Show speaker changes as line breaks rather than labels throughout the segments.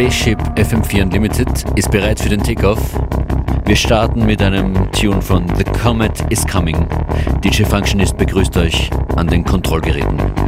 Spaceship FM4 Unlimited ist bereit für den Takeoff. Wir starten mit einem Tune von The Comet is Coming. DJ Functionist begrüßt euch an den Kontrollgeräten.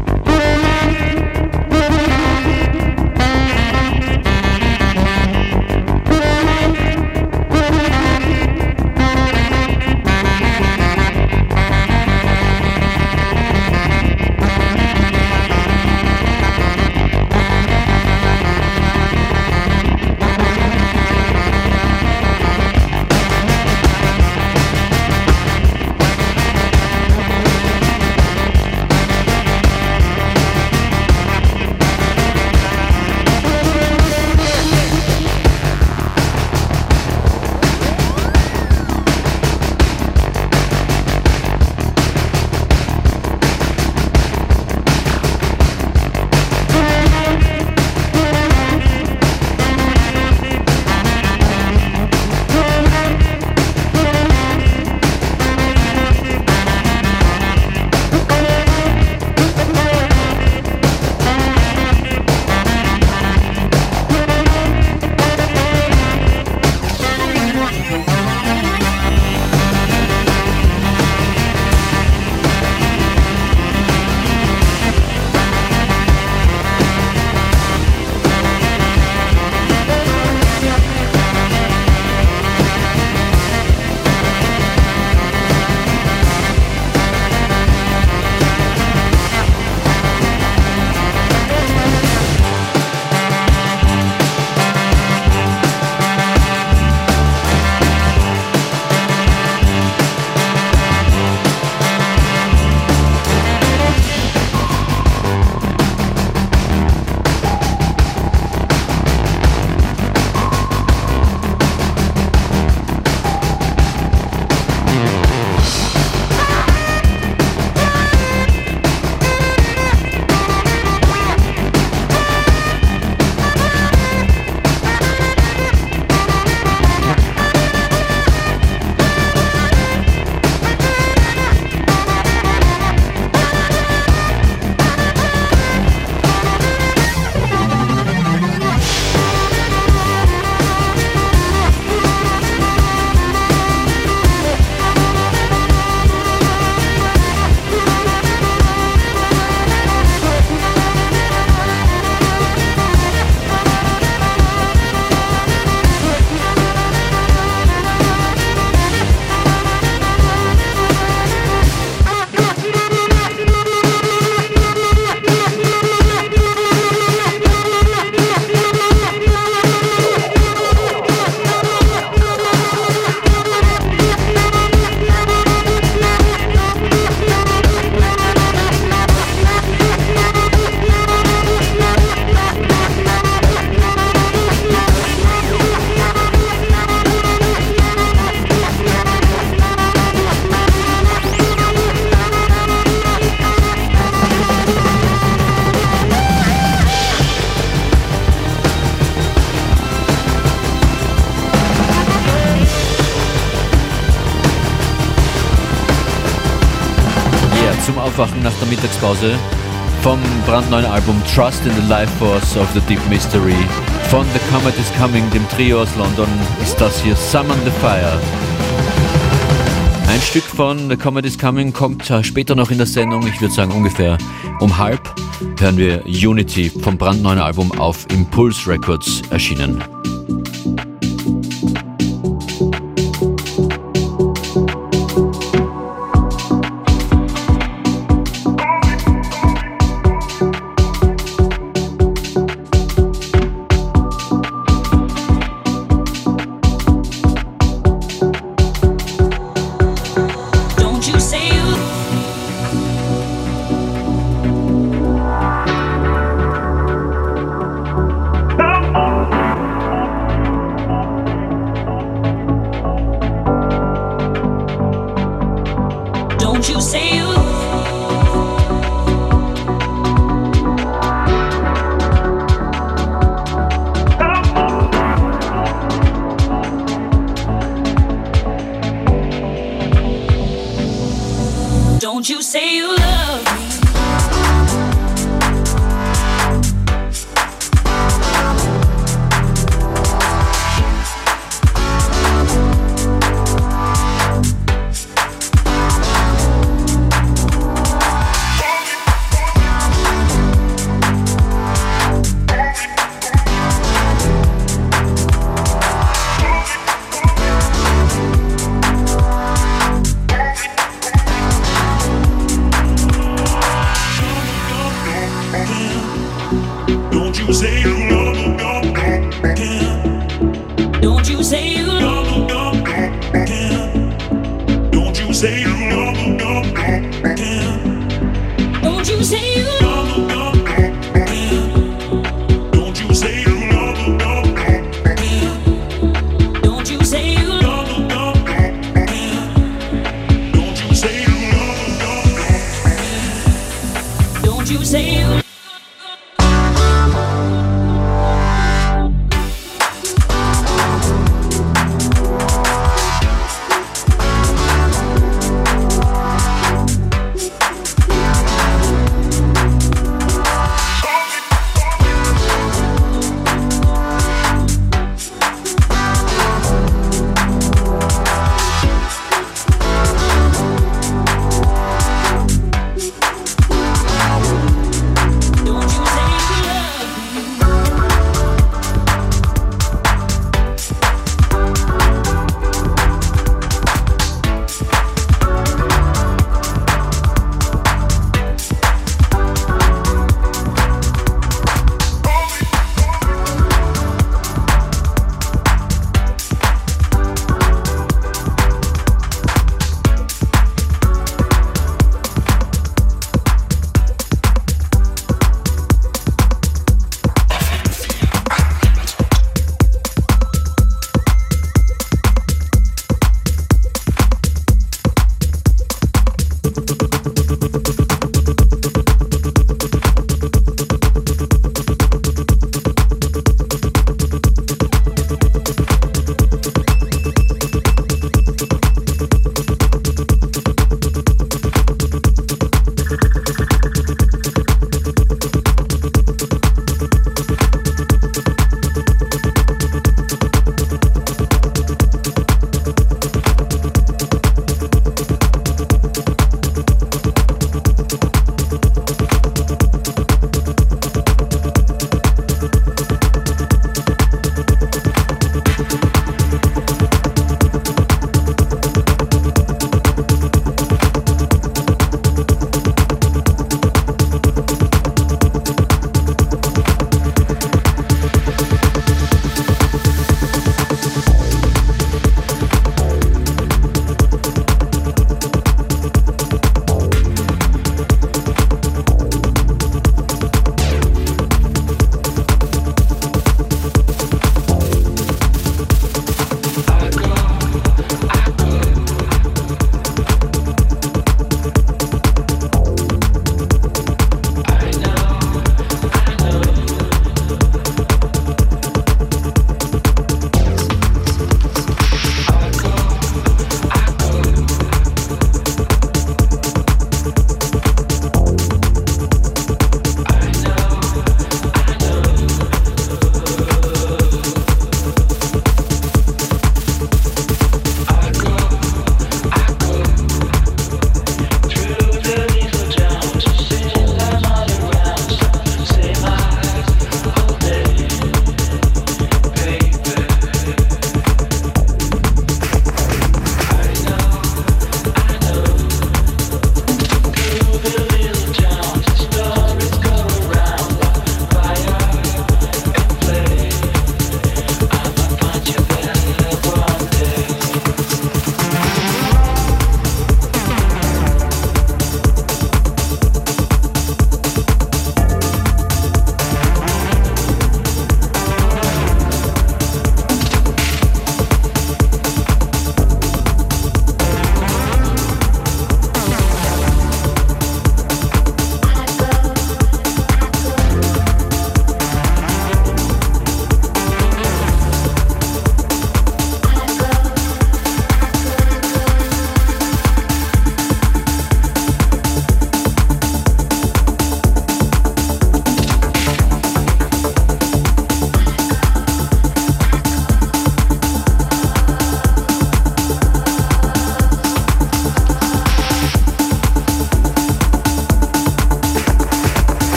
Aufwachen nach der Mittagspause vom brandneuen Album Trust in the Life Force of the Deep Mystery. Von The Comet is Coming, dem Trio aus London, ist das hier Summon the Fire. Ein Stück von The Comet is Coming kommt später noch in der Sendung, ich würde sagen ungefähr um halb, hören wir Unity vom brandneuen Album auf Impulse Records erschienen.
Don't you say you love me?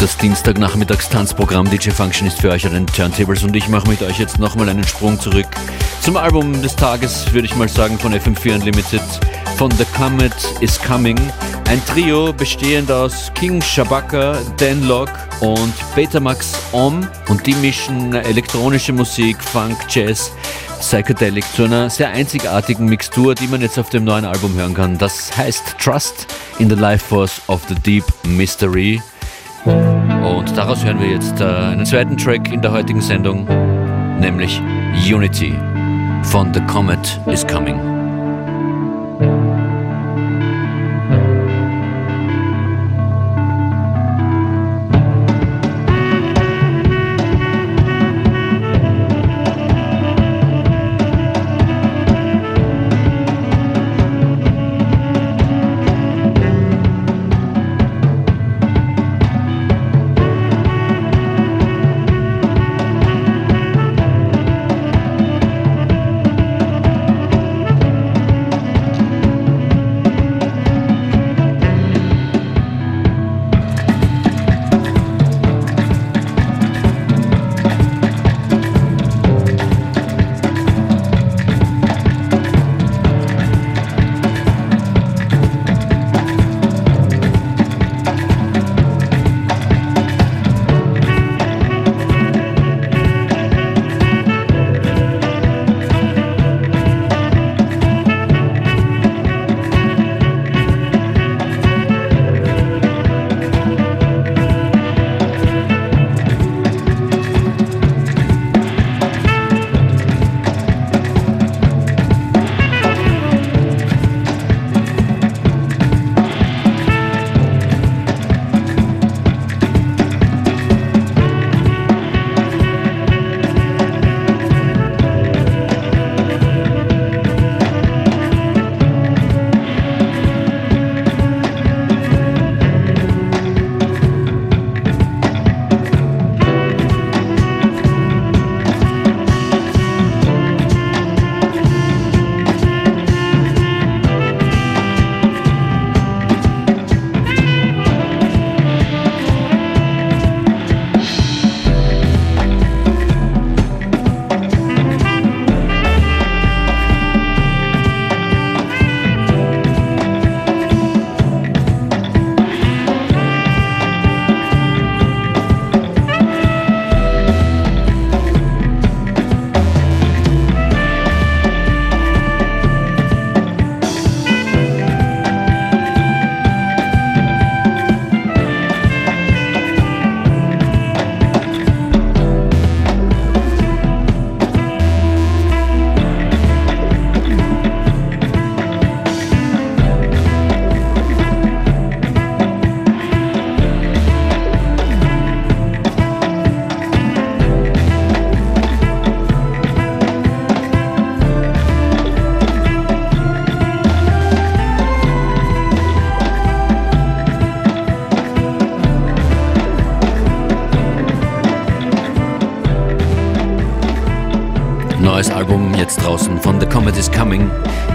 Das Dienstagnachmittags-Tanzprogramm DJ Function ist für euch an den Turntables und ich mache mit euch jetzt nochmal einen Sprung zurück zum Album des Tages, würde ich mal sagen, von FM4 Unlimited, von The Comet is Coming. Ein Trio bestehend aus King Shabaka, Dan Locke und Betamax Om und die mischen elektronische Musik, Funk, Jazz, Psychedelic zu einer sehr einzigartigen Mixtur, die man jetzt auf dem neuen Album hören kann. Das heißt Trust in the Life Force of the Deep Mystery. Und daraus hören wir jetzt äh, einen zweiten Track in der heutigen Sendung, nämlich Unity von The Comet is Coming.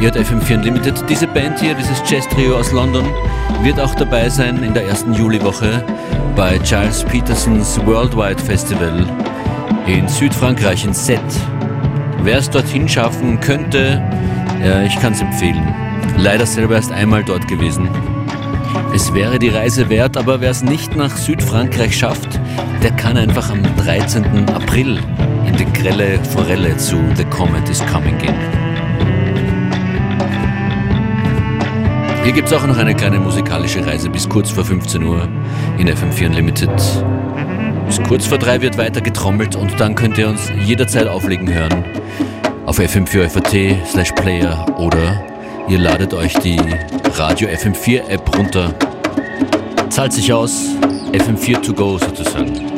Ihr hört FM4 Unlimited. Diese Band hier, dieses Jazz-Trio aus London, wird auch dabei sein in der ersten Juliwoche bei Giles Petersons Worldwide Festival in Südfrankreich in Sète. Wer es dorthin schaffen könnte, ja, ich kann es empfehlen. Leider selber erst einmal dort gewesen. Es wäre die Reise wert, aber wer es nicht nach Südfrankreich schafft, der kann einfach am 13. April in die grelle Forelle zu The Comet is Coming gehen. Hier gibt es auch noch eine kleine musikalische Reise bis kurz vor 15 Uhr in FM4 Unlimited. Bis kurz vor drei wird weiter getrommelt und dann könnt ihr uns jederzeit auflegen hören auf fm4 slash player oder ihr ladet euch die Radio FM4 App runter. Zahlt sich aus, FM4 to go sozusagen.